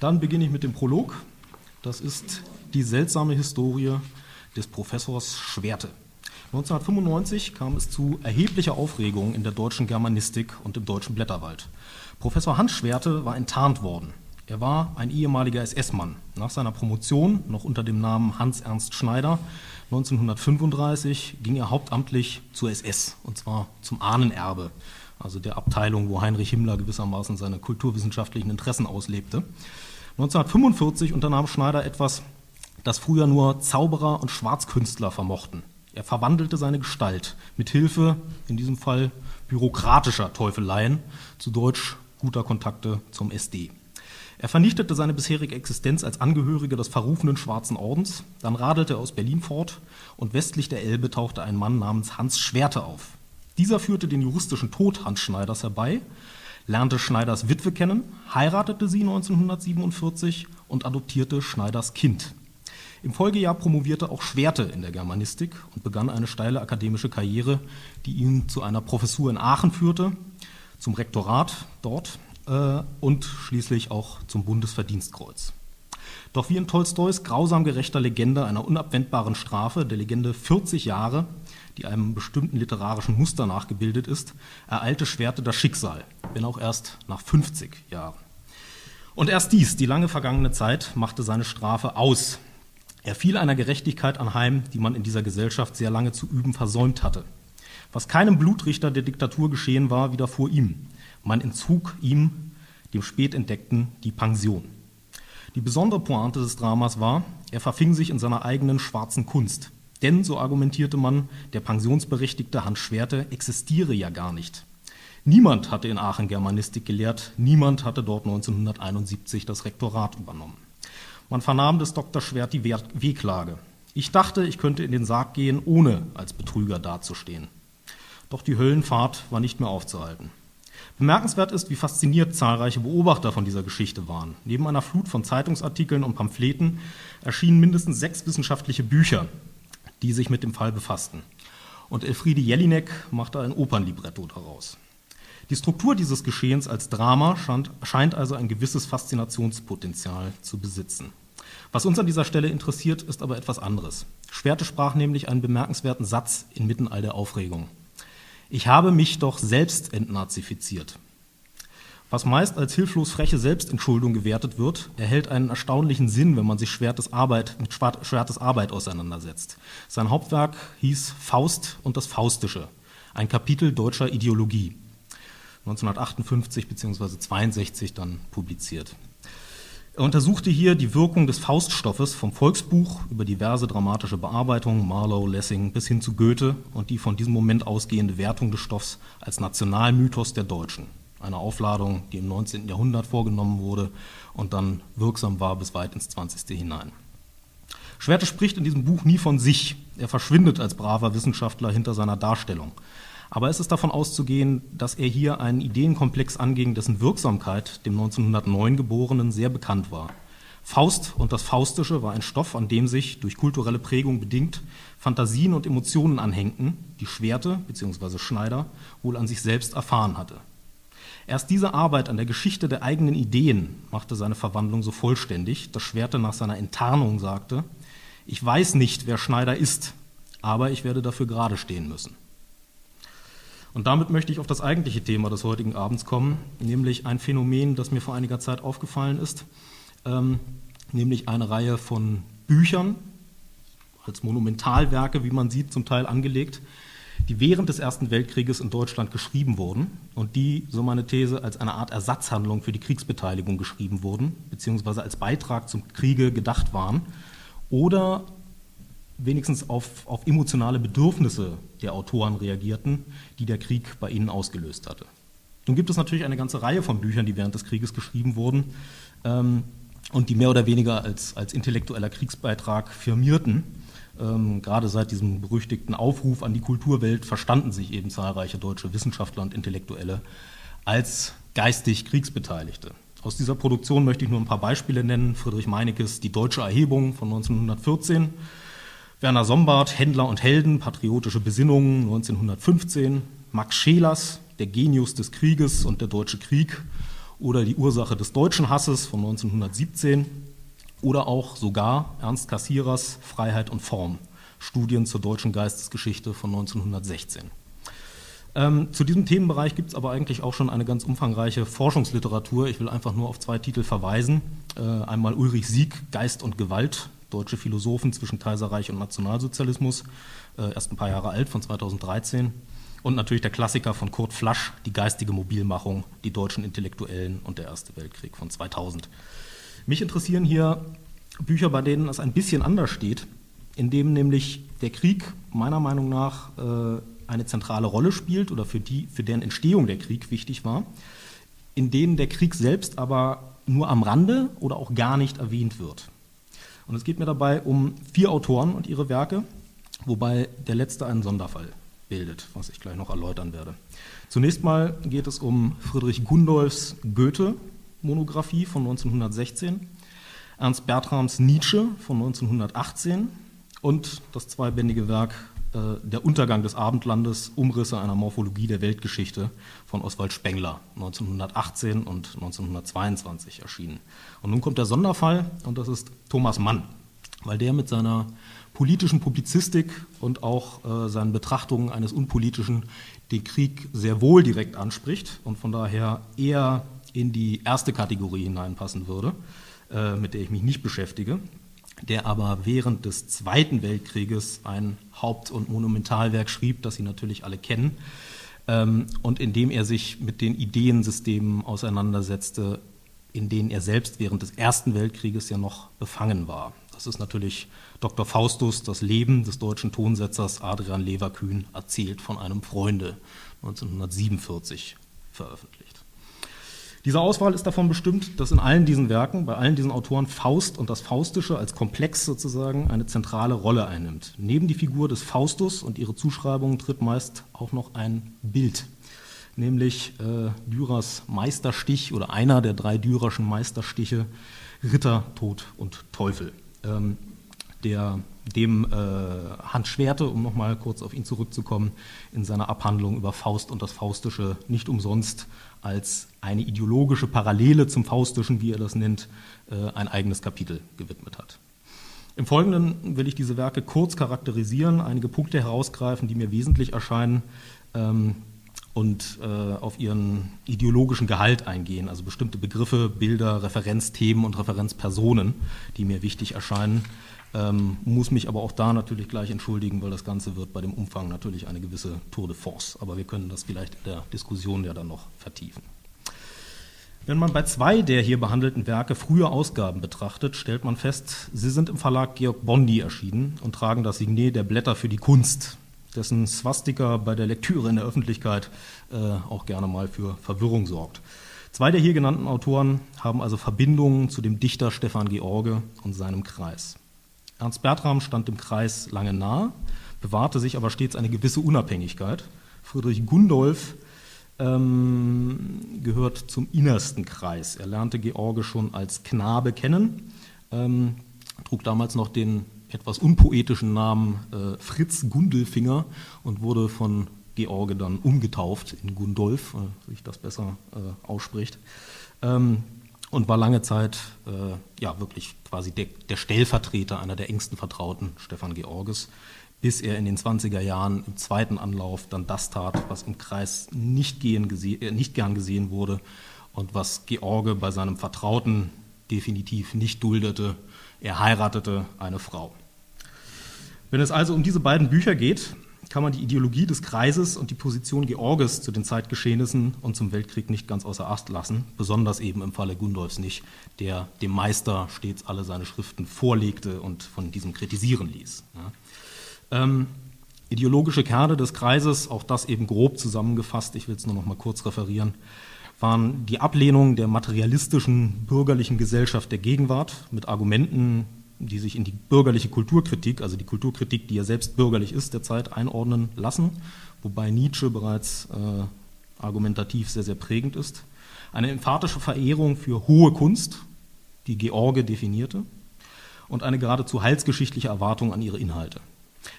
Dann beginne ich mit dem Prolog. Das ist die seltsame Historie des Professors Schwerte. 1995 kam es zu erheblicher Aufregung in der deutschen Germanistik und im deutschen Blätterwald. Professor Hans Schwerte war enttarnt worden. Er war ein ehemaliger SS-Mann. Nach seiner Promotion, noch unter dem Namen Hans Ernst Schneider, 1935 ging er hauptamtlich zur SS, und zwar zum Ahnenerbe, also der Abteilung, wo Heinrich Himmler gewissermaßen seine kulturwissenschaftlichen Interessen auslebte. 1945 unternahm Schneider etwas, das früher nur Zauberer und Schwarzkünstler vermochten. Er verwandelte seine Gestalt mit Hilfe, in diesem Fall bürokratischer Teufeleien, zu Deutsch guter Kontakte zum SD. Er vernichtete seine bisherige Existenz als Angehöriger des verrufenen Schwarzen Ordens, dann radelte er aus Berlin fort und westlich der Elbe tauchte ein Mann namens Hans Schwerte auf. Dieser führte den juristischen Tod Hans Schneiders herbei, lernte Schneiders Witwe kennen, heiratete sie 1947 und adoptierte Schneiders Kind. Im Folgejahr promovierte auch Schwerte in der Germanistik und begann eine steile akademische Karriere, die ihn zu einer Professur in Aachen führte, zum Rektorat dort äh, und schließlich auch zum Bundesverdienstkreuz. Doch wie in Tolstois grausam gerechter Legende einer unabwendbaren Strafe, der Legende 40 Jahre, die einem bestimmten literarischen Muster nachgebildet ist, ereilte Schwerte das Schicksal, wenn auch erst nach 50 Jahren. Und erst dies, die lange vergangene Zeit, machte seine Strafe aus. Er fiel einer Gerechtigkeit anheim, die man in dieser Gesellschaft sehr lange zu üben versäumt hatte. Was keinem Blutrichter der Diktatur geschehen war, widerfuhr ihm. Man entzog ihm, dem Spätentdeckten, die Pension. Die besondere Pointe des Dramas war, er verfing sich in seiner eigenen schwarzen Kunst. Denn, so argumentierte man, der pensionsberechtigte Hans Schwerte existiere ja gar nicht. Niemand hatte in Aachen Germanistik gelehrt, niemand hatte dort 1971 das Rektorat übernommen. Man vernahm des Dr. Schwert die Wehklage. Ich dachte, ich könnte in den Sarg gehen, ohne als Betrüger dazustehen. Doch die Höllenfahrt war nicht mehr aufzuhalten. Bemerkenswert ist, wie fasziniert zahlreiche Beobachter von dieser Geschichte waren. Neben einer Flut von Zeitungsartikeln und Pamphleten erschienen mindestens sechs wissenschaftliche Bücher, die sich mit dem Fall befassten. Und Elfriede Jelinek machte ein Opernlibretto daraus. Die Struktur dieses Geschehens als Drama scheint, also ein gewisses Faszinationspotenzial zu besitzen. Was uns an dieser Stelle interessiert, ist aber etwas anderes. Schwerte sprach nämlich einen bemerkenswerten Satz inmitten all der Aufregung. Ich habe mich doch selbst entnazifiziert. Was meist als hilflos freche Selbstentschuldung gewertet wird, erhält einen erstaunlichen Sinn, wenn man sich Schwertes Arbeit, mit Schwertes Arbeit auseinandersetzt. Sein Hauptwerk hieß Faust und das Faustische, ein Kapitel deutscher Ideologie. 1958 bzw. 62 dann publiziert. Er untersuchte hier die Wirkung des Fauststoffes vom Volksbuch über diverse dramatische Bearbeitungen, Marlowe, Lessing bis hin zu Goethe und die von diesem Moment ausgehende Wertung des Stoffs als Nationalmythos der Deutschen. Eine Aufladung, die im 19. Jahrhundert vorgenommen wurde und dann wirksam war bis weit ins 20. hinein. Schwerte spricht in diesem Buch nie von sich. Er verschwindet als braver Wissenschaftler hinter seiner Darstellung. Aber es ist davon auszugehen, dass er hier einen Ideenkomplex anging, dessen Wirksamkeit dem 1909 Geborenen sehr bekannt war. Faust und das Faustische war ein Stoff, an dem sich, durch kulturelle Prägung bedingt, Fantasien und Emotionen anhängten, die Schwerte bzw. Schneider wohl an sich selbst erfahren hatte. Erst diese Arbeit an der Geschichte der eigenen Ideen machte seine Verwandlung so vollständig, dass Schwerte nach seiner Enttarnung sagte, ich weiß nicht, wer Schneider ist, aber ich werde dafür gerade stehen müssen. Und damit möchte ich auf das eigentliche Thema des heutigen Abends kommen, nämlich ein Phänomen, das mir vor einiger Zeit aufgefallen ist, ähm, nämlich eine Reihe von Büchern, als Monumentalwerke, wie man sieht, zum Teil angelegt, die während des Ersten Weltkrieges in Deutschland geschrieben wurden und die, so meine These, als eine Art Ersatzhandlung für die Kriegsbeteiligung geschrieben wurden, beziehungsweise als Beitrag zum Kriege gedacht waren oder wenigstens auf, auf emotionale Bedürfnisse der Autoren reagierten, die der Krieg bei ihnen ausgelöst hatte. Nun gibt es natürlich eine ganze Reihe von Büchern, die während des Krieges geschrieben wurden ähm, und die mehr oder weniger als, als intellektueller Kriegsbeitrag firmierten. Ähm, gerade seit diesem berüchtigten Aufruf an die Kulturwelt verstanden sich eben zahlreiche deutsche Wissenschaftler und Intellektuelle als geistig Kriegsbeteiligte. Aus dieser Produktion möchte ich nur ein paar Beispiele nennen. Friedrich Meinekes Die deutsche Erhebung von 1914, Werner Sombart, Händler und Helden, patriotische Besinnungen 1915, Max Schelers, Der Genius des Krieges und der Deutsche Krieg oder Die Ursache des deutschen Hasses von 1917 oder auch sogar Ernst Cassierers Freiheit und Form, Studien zur deutschen Geistesgeschichte von 1916. Ähm, zu diesem Themenbereich gibt es aber eigentlich auch schon eine ganz umfangreiche Forschungsliteratur. Ich will einfach nur auf zwei Titel verweisen. Äh, einmal Ulrich Sieg, Geist und Gewalt, deutsche Philosophen zwischen Kaiserreich und Nationalsozialismus, äh, erst ein paar Jahre alt, von 2013. Und natürlich der Klassiker von Kurt Flasch, Die geistige Mobilmachung, die deutschen Intellektuellen und der Erste Weltkrieg von 2000. Mich interessieren hier Bücher, bei denen es ein bisschen anders steht, in dem nämlich der Krieg meiner Meinung nach äh, eine zentrale Rolle spielt oder für, die, für deren Entstehung der Krieg wichtig war, in denen der Krieg selbst aber nur am Rande oder auch gar nicht erwähnt wird. Und es geht mir dabei um vier Autoren und ihre Werke, wobei der letzte einen Sonderfall bildet, was ich gleich noch erläutern werde. Zunächst mal geht es um Friedrich Gundolfs Goethe-Monographie von 1916, Ernst Bertrams Nietzsche von 1918 und das zweibändige Werk äh, Der Untergang des Abendlandes, Umrisse einer Morphologie der Weltgeschichte von Oswald Spengler, 1918 und 1922 erschienen. Und nun kommt der Sonderfall, und das ist Thomas Mann, weil der mit seiner politischen Publizistik und auch äh, seinen Betrachtungen eines Unpolitischen den Krieg sehr wohl direkt anspricht und von daher eher in die erste Kategorie hineinpassen würde, äh, mit der ich mich nicht beschäftige der aber während des Zweiten Weltkrieges ein Haupt- und Monumentalwerk schrieb, das Sie natürlich alle kennen, ähm, und in dem er sich mit den Ideensystemen auseinandersetzte, in denen er selbst während des Ersten Weltkrieges ja noch befangen war. Das ist natürlich Dr. Faustus, das Leben des deutschen Tonsetzers Adrian Leverkühn, erzählt von einem Freunde, 1947 veröffentlicht. Diese Auswahl ist davon bestimmt, dass in allen diesen Werken, bei allen diesen Autoren Faust und das Faustische als Komplex sozusagen eine zentrale Rolle einnimmt. Neben die Figur des Faustus und ihre Zuschreibungen tritt meist auch noch ein Bild, nämlich äh, Dürers Meisterstich oder einer der drei Dürerschen Meisterstiche Ritter, Tod und Teufel. Ähm, der dem äh, Hans Schwerte, um nochmal kurz auf ihn zurückzukommen, in seiner Abhandlung über Faust und das Faustische nicht umsonst als eine ideologische Parallele zum Faustischen, wie er das nennt, äh, ein eigenes Kapitel gewidmet hat. Im Folgenden will ich diese Werke kurz charakterisieren, einige Punkte herausgreifen, die mir wesentlich erscheinen ähm, und äh, auf ihren ideologischen Gehalt eingehen, also bestimmte Begriffe, Bilder, Referenzthemen und Referenzpersonen, die mir wichtig erscheinen. Ähm, muss mich aber auch da natürlich gleich entschuldigen, weil das Ganze wird bei dem Umfang natürlich eine gewisse Tour de Force. Aber wir können das vielleicht in der Diskussion ja dann noch vertiefen. Wenn man bei zwei der hier behandelten Werke frühe Ausgaben betrachtet, stellt man fest, sie sind im Verlag Georg Bondi erschienen und tragen das Signet der Blätter für die Kunst, dessen Swastika bei der Lektüre in der Öffentlichkeit äh, auch gerne mal für Verwirrung sorgt. Zwei der hier genannten Autoren haben also Verbindungen zu dem Dichter Stefan George und seinem Kreis. Ernst Bertram stand dem Kreis lange nah, bewahrte sich aber stets eine gewisse Unabhängigkeit. Friedrich Gundolf ähm, gehört zum innersten Kreis. Er lernte George schon als Knabe kennen, ähm, trug damals noch den etwas unpoetischen Namen äh, Fritz Gundelfinger und wurde von George dann umgetauft in Gundolf, äh, sich das besser äh, ausspricht. Ähm, und war lange Zeit äh, ja wirklich quasi der, der, Stellvertreter einer der engsten Vertrauten Stefan Georges, bis er in den 20er Jahren im zweiten Anlauf dann das tat, was im Kreis nicht, äh, nicht gern gesehen wurde und was George bei seinem Vertrauten definitiv nicht duldete. Er heiratete eine Frau. Wenn es also um diese beiden Bücher geht, kann man die Ideologie des Kreises und die Position Georges zu den Zeitgeschehnissen und zum Weltkrieg nicht ganz außer Acht lassen, besonders eben im Falle Gundolfs nicht, der dem Meister stets alle seine Schriften vorlegte und von diesem kritisieren ließ. Ja. Ähm, ideologische Kerne des Kreises, auch das eben grob zusammengefasst, ich will es nur noch mal kurz referieren, waren die Ablehnung der materialistischen bürgerlichen Gesellschaft der Gegenwart mit Argumenten die sich in die bürgerliche Kulturkritik, also die Kulturkritik, die ja selbst bürgerlich ist, der Zeit einordnen lassen, wobei Nietzsche bereits äh, argumentativ sehr, sehr prägend ist. Eine emphatische Verehrung für hohe Kunst, die George definierte, und eine geradezu heilsgeschichtliche Erwartung an ihre Inhalte.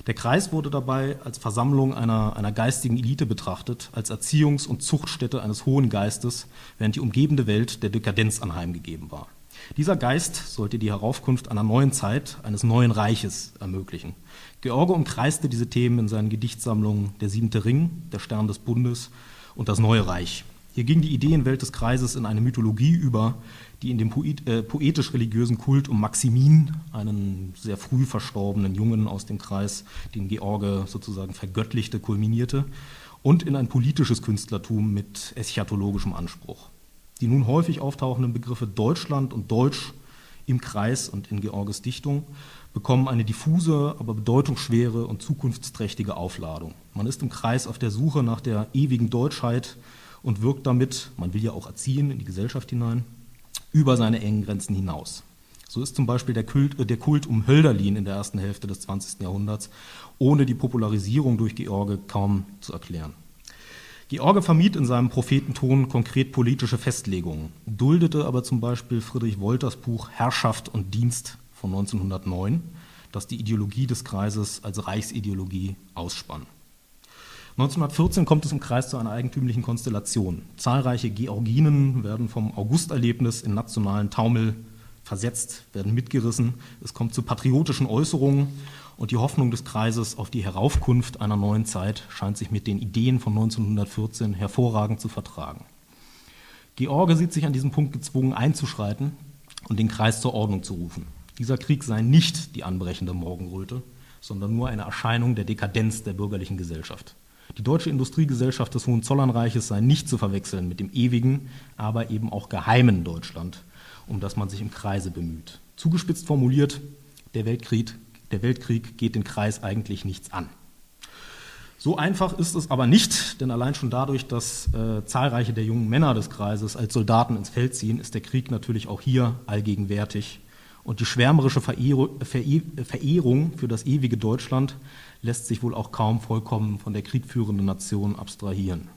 Der Kreis wurde dabei als Versammlung einer, einer geistigen Elite betrachtet, als Erziehungs- und Zuchtstätte eines hohen Geistes, während die umgebende Welt der Dekadenz anheimgegeben war. Dieser Geist sollte die Heraufkunft einer neuen Zeit, eines neuen Reiches ermöglichen. George umkreiste diese Themen in seinen Gedichtsammlungen Der siebente Ring, Der Stern des Bundes und Das neue Reich. Hier ging die Ideenwelt des Kreises in eine Mythologie über, die in dem äh, poetisch-religiösen Kult um Maximin, einen sehr früh verstorbenen Jungen aus dem Kreis, den George sozusagen vergöttlichte, kulminierte, und in ein politisches Künstlertum mit eschatologischem Anspruch. Die nun häufig auftauchenden Begriffe Deutschland und Deutsch im Kreis und in Georges Dichtung bekommen eine diffuse, aber bedeutungsschwere und zukunftsträchtige Aufladung. Man ist im Kreis auf der Suche nach der ewigen Deutschheit und wirkt damit, man will ja auch erziehen in die Gesellschaft hinein, über seine engen Grenzen hinaus. So ist zum Beispiel der Kult, äh, der Kult um Hölderlin in der ersten Hälfte des 20. Jahrhunderts ohne die Popularisierung durch George kaum zu erklären. George vermied in seinem Prophetenton konkret politische Festlegungen, duldete aber zum Beispiel Friedrich Wolters Buch Herrschaft und Dienst von 1909, das die Ideologie des Kreises als Reichsideologie ausspann. 1914 kommt es im Kreis zu einer eigentümlichen Konstellation. Zahlreiche Georginen werden vom Augusterlebnis in nationalen Taumel versetzt, werden mitgerissen. Es kommt zu patriotischen Äußerungen und die Hoffnung des Kreises auf die Heraufkunft einer neuen Zeit scheint sich mit den Ideen von 1914 hervorragend zu vertragen. George sieht sich an diesem Punkt gezwungen einzuschreiten und den Kreis zur Ordnung zu rufen. Dieser Krieg sei nicht die anbrechende Morgenröte, sondern nur eine Erscheinung der Dekadenz der bürgerlichen Gesellschaft. Die deutsche Industriegesellschaft des Hohenzollernreiches sei nicht zu verwechseln mit dem ewigen, aber eben auch geheimen Deutschland, um das man sich im Kreise bemüht. Zugespitzt formuliert, der Weltkrieg, der Weltkrieg geht den Kreis eigentlich nichts an. So einfach ist es aber nicht, denn allein schon dadurch, dass äh, zahlreiche der jungen Männer des Kreises als Soldaten ins Feld ziehen, ist der Krieg natürlich auch hier allgegenwärtig. Und die schwärmerische Verehrung für das ewige Deutschland lässt sich wohl auch kaum vollkommen von der kriegführenden Nation abstrahieren.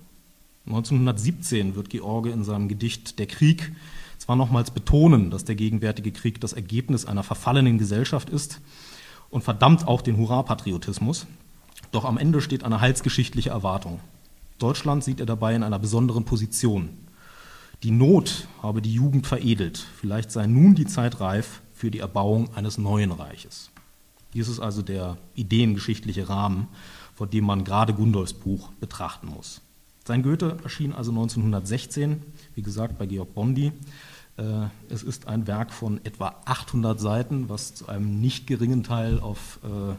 1917 wird George in seinem Gedicht Der Krieg zwar nochmals betonen, dass der gegenwärtige Krieg das Ergebnis einer verfallenen Gesellschaft ist und verdammt auch den Hurra-Patriotismus, doch am Ende steht eine heilsgeschichtliche Erwartung. Deutschland sieht er dabei in einer besonderen Position. Die Not habe die Jugend veredelt, vielleicht sei nun die Zeit reif für die Erbauung eines neuen Reiches. Dies ist also der ideengeschichtliche Rahmen, vor dem man gerade Gundolfs Buch betrachten muss. Sein Goethe erschien also 1916, wie gesagt, bei Georg Bondi. Äh, es ist ein Werk von etwa 800 Seiten, was zu einem nicht geringen Teil auf äh,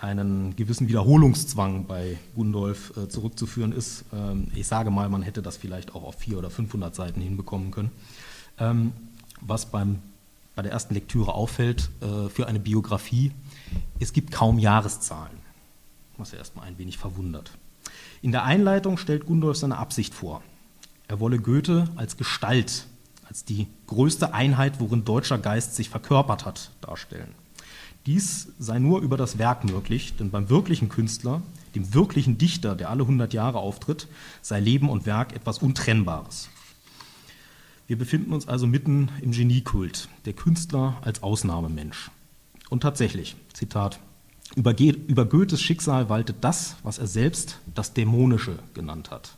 einen gewissen Wiederholungszwang bei Gundolf äh, zurückzuführen ist. Ähm, ich sage mal, man hätte das vielleicht auch auf 400 oder 500 Seiten hinbekommen können. Ähm, was beim, bei der ersten Lektüre auffällt für eine Biografie, es gibt kaum Jahreszahlen, was ja erstmal ein wenig verwundert. In der Einleitung stellt Gundolf seine Absicht vor. Er wolle Goethe als Gestalt, als die größte Einheit, worin deutscher Geist sich verkörpert hat, darstellen. Dies sei nur über das Werk möglich, denn beim wirklichen Künstler, dem wirklichen Dichter, der alle 100 Jahre auftritt, sei Leben und Werk etwas Untrennbares. Wir befinden uns also mitten im Geniekult, der Künstler als Ausnahmemensch. Und tatsächlich, Zitat, über, über Goethes Schicksal waltet das, was er selbst das Dämonische genannt hat.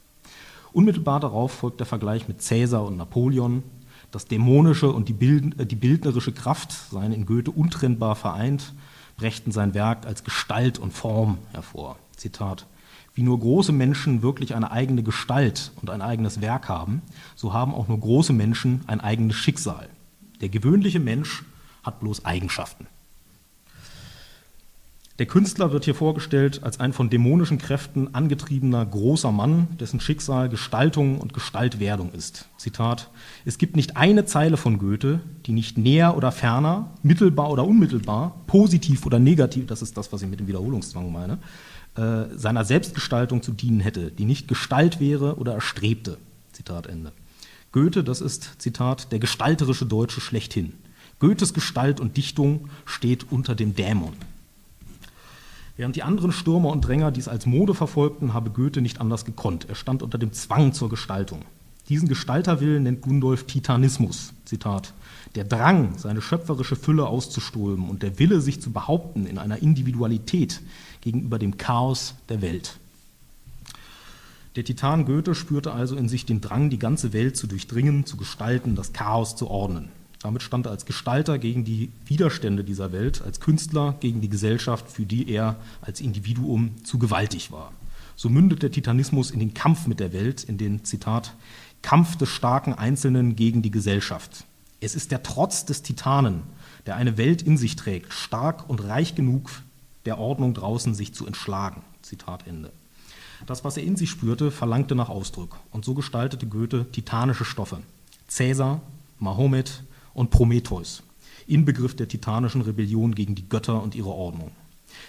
Unmittelbar darauf folgt der Vergleich mit Cäsar und Napoleon. Das Dämonische und die, Bild, äh, die bildnerische Kraft seien in Goethe untrennbar vereint, brächten sein Werk als Gestalt und Form hervor. Zitat. Wie nur große Menschen wirklich eine eigene Gestalt und ein eigenes Werk haben, so haben auch nur große Menschen ein eigenes Schicksal. Der gewöhnliche Mensch hat bloß Eigenschaften. Der Künstler wird hier vorgestellt als ein von dämonischen Kräften angetriebener großer Mann, dessen Schicksal Gestaltung und Gestaltwerdung ist. Zitat: Es gibt nicht eine Zeile von Goethe, die nicht näher oder ferner, mittelbar oder unmittelbar, positiv oder negativ, das ist das, was ich mit dem Wiederholungszwang meine, äh, seiner Selbstgestaltung zu dienen hätte, die nicht Gestalt wäre oder erstrebte. Zitat Ende. Goethe, das ist, Zitat, der gestalterische Deutsche schlechthin. Goethes Gestalt und Dichtung steht unter dem Dämon. Während die anderen Stürmer und Dränger dies als Mode verfolgten, habe Goethe nicht anders gekonnt. Er stand unter dem Zwang zur Gestaltung. Diesen Gestalterwillen nennt Gundolf Titanismus. Zitat. Der Drang, seine schöpferische Fülle auszuströmen und der Wille, sich zu behaupten in einer Individualität gegenüber dem Chaos der Welt. Der Titan Goethe spürte also in sich den Drang, die ganze Welt zu durchdringen, zu gestalten, das Chaos zu ordnen. Damit stand er als Gestalter gegen die Widerstände dieser Welt, als Künstler gegen die Gesellschaft, für die er als Individuum zu gewaltig war. So mündet der Titanismus in den Kampf mit der Welt, in den, Zitat, Kampf des starken Einzelnen gegen die Gesellschaft. Es ist der Trotz des Titanen, der eine Welt in sich trägt, stark und reich genug, der Ordnung draußen sich zu entschlagen. Zitat Ende. Das, was er in sich spürte, verlangte nach Ausdruck. Und so gestaltete Goethe titanische Stoffe. Cäsar, Mahomet und Prometheus, Inbegriff der titanischen Rebellion gegen die Götter und ihre Ordnung.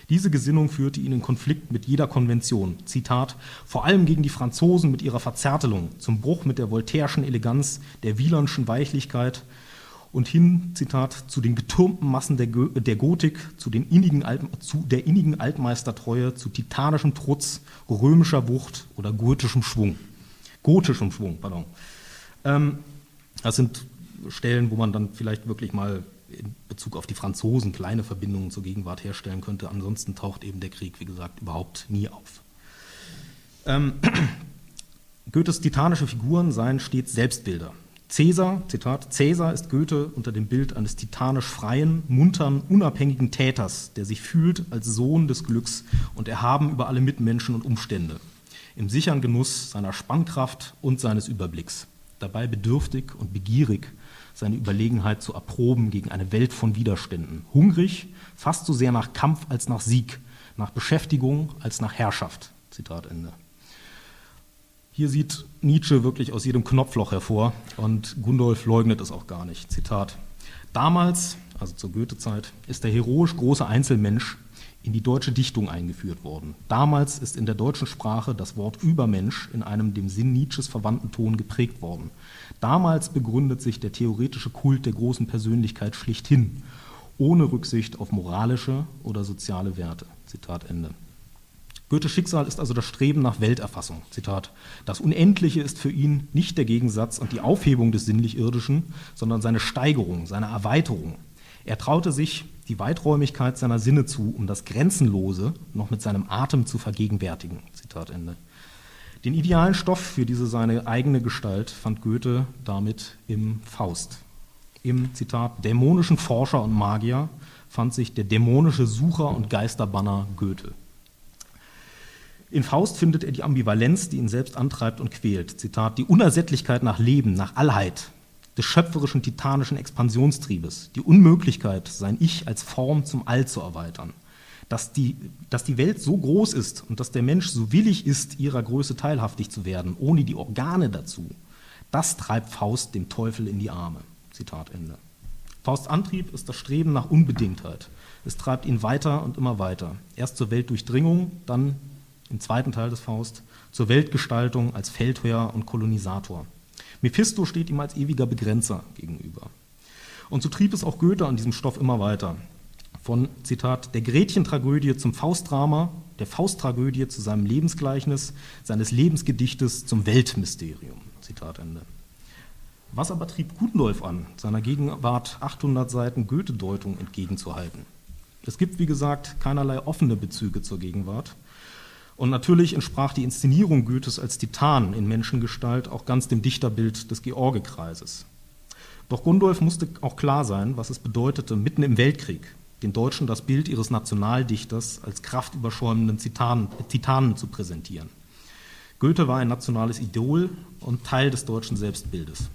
Diese Gesinnung führte ihn in Konflikt mit jeder Konvention. Zitat, vor allem gegen die Franzosen mit ihrer Verzärtelung, zum Bruch mit der voltairischen Eleganz, der wielandschen Weichlichkeit und hin, Zitat, zu den getürmten Massen der, der Gotik, zu, den innigen Alt, zu der innigen Altmeistertreue, zu titanischem Trutz, römischer Wucht oder gotischem Schwung. Gotischem Schwung, pardon. Ähm, das sind Stellen, wo man dann vielleicht wirklich mal in Bezug auf die Franzosen kleine Verbindungen zur Gegenwart herstellen könnte. Ansonsten taucht eben der Krieg, wie gesagt, überhaupt nie auf. Ähm, Goethes titanische Figuren seien stets Selbstbilder. Cäsar, Zitat, Cäsar ist Goethe unter dem Bild eines titanisch freien, muntern, unabhängigen Täters, der sich fühlt als Sohn des Glücks und erhaben über alle Mitmenschen und Umstände, im sicheren Genuss seiner Spannkraft und seines Überblicks, dabei bedürftig und begierig seine Überlegenheit zu erproben gegen eine Welt von Widerständen. Hungrig, fast so sehr nach Kampf als nach Sieg, nach Beschäftigung als nach Herrschaft. Zitat Ende. Hier sieht Nietzsche wirklich aus jedem Knopfloch hervor und Gundolf leugnet es auch gar nicht. Zitat. Damals, also zur Goethe-Zeit, ist der heroisch große Einzelmensch in die deutsche Dichtung eingeführt worden. Damals ist in der deutschen Sprache das Wort Übermensch in einem dem Sinn Nietzsches verwandten Ton geprägt worden. Damals begründet sich der theoretische Kult der großen Persönlichkeit schlichthin, ohne Rücksicht auf moralische oder soziale Werte. Zitat Ende. Goethes Schicksal ist also das Streben nach Welterfassung. Zitat. Das Unendliche ist für ihn nicht der Gegensatz und die Aufhebung des sinnlich-irdischen, sondern seine Steigerung, seine Erweiterung. Er traute sich die Weiträumigkeit seiner Sinne zu, um das Grenzenlose noch mit seinem Atem zu vergegenwärtigen. Zitat Ende. Den idealen Stoff für diese seine eigene Gestalt fand Goethe damit im Faust. Im Zitat dämonischen Forscher und Magier fand sich der dämonische Sucher und Geisterbanner Goethe. In Faust findet er die Ambivalenz, die ihn selbst antreibt und quält. Zitat, die Unersättlichkeit nach Leben, nach Allheit, des schöpferischen titanischen Expansionstriebes, die Unmöglichkeit, sein Ich als Form zum All zu erweitern, dass die, dass die Welt so groß ist und dass der Mensch so willig ist, ihrer Größe teilhaftig zu werden, ohne die Organe dazu, das treibt Faust dem Teufel in die Arme. Zitat Ende. Fausts Antrieb ist das Streben nach Unbedingtheit. Es treibt ihn weiter und immer weiter. Erst zur Weltdurchdringung, dann im zweiten Teil des Faust zur Weltgestaltung als Feldherr und Kolonisator. Mephisto steht ihm als ewiger Begrenzer gegenüber. Und so trieb es auch Goethe an diesem Stoff immer weiter. Von, Zitat, der Gretchen-Tragödie zum Faustdrama, der Fausttragödie zu seinem Lebensgleichnis, seines Lebensgedichtes zum Weltmysterium. Zitat Ende. Was aber trieb Gundolf an, seiner Gegenwart 800 Seiten Goethe-Deutung entgegenzuhalten? Es gibt, wie gesagt, keinerlei offene Bezüge zur Gegenwart. Und natürlich entsprach die Inszenierung Goethes als Titan in Menschengestalt auch ganz dem Dichterbild des Georgekreises. Doch Gundolf musste auch klar sein, was es bedeutete, mitten im Weltkrieg den Deutschen das Bild ihres Nationaldichters als kraftüberschäumenden Titanen, Titanen zu präsentieren. Goethe war ein nationales Idol und Teil des deutschen Selbstbildes.